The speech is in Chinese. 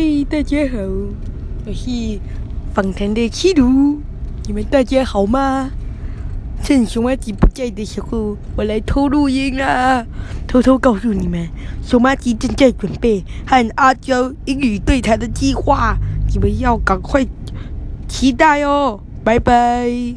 嘿，大家好，我是访谈的七如，你们大家好吗？趁熊妈吉不在的时候，我来偷录音啦，偷偷告诉你们，熊妈吉正在准备和阿娇英语对谈的计划，你们要赶快期待哦，拜拜。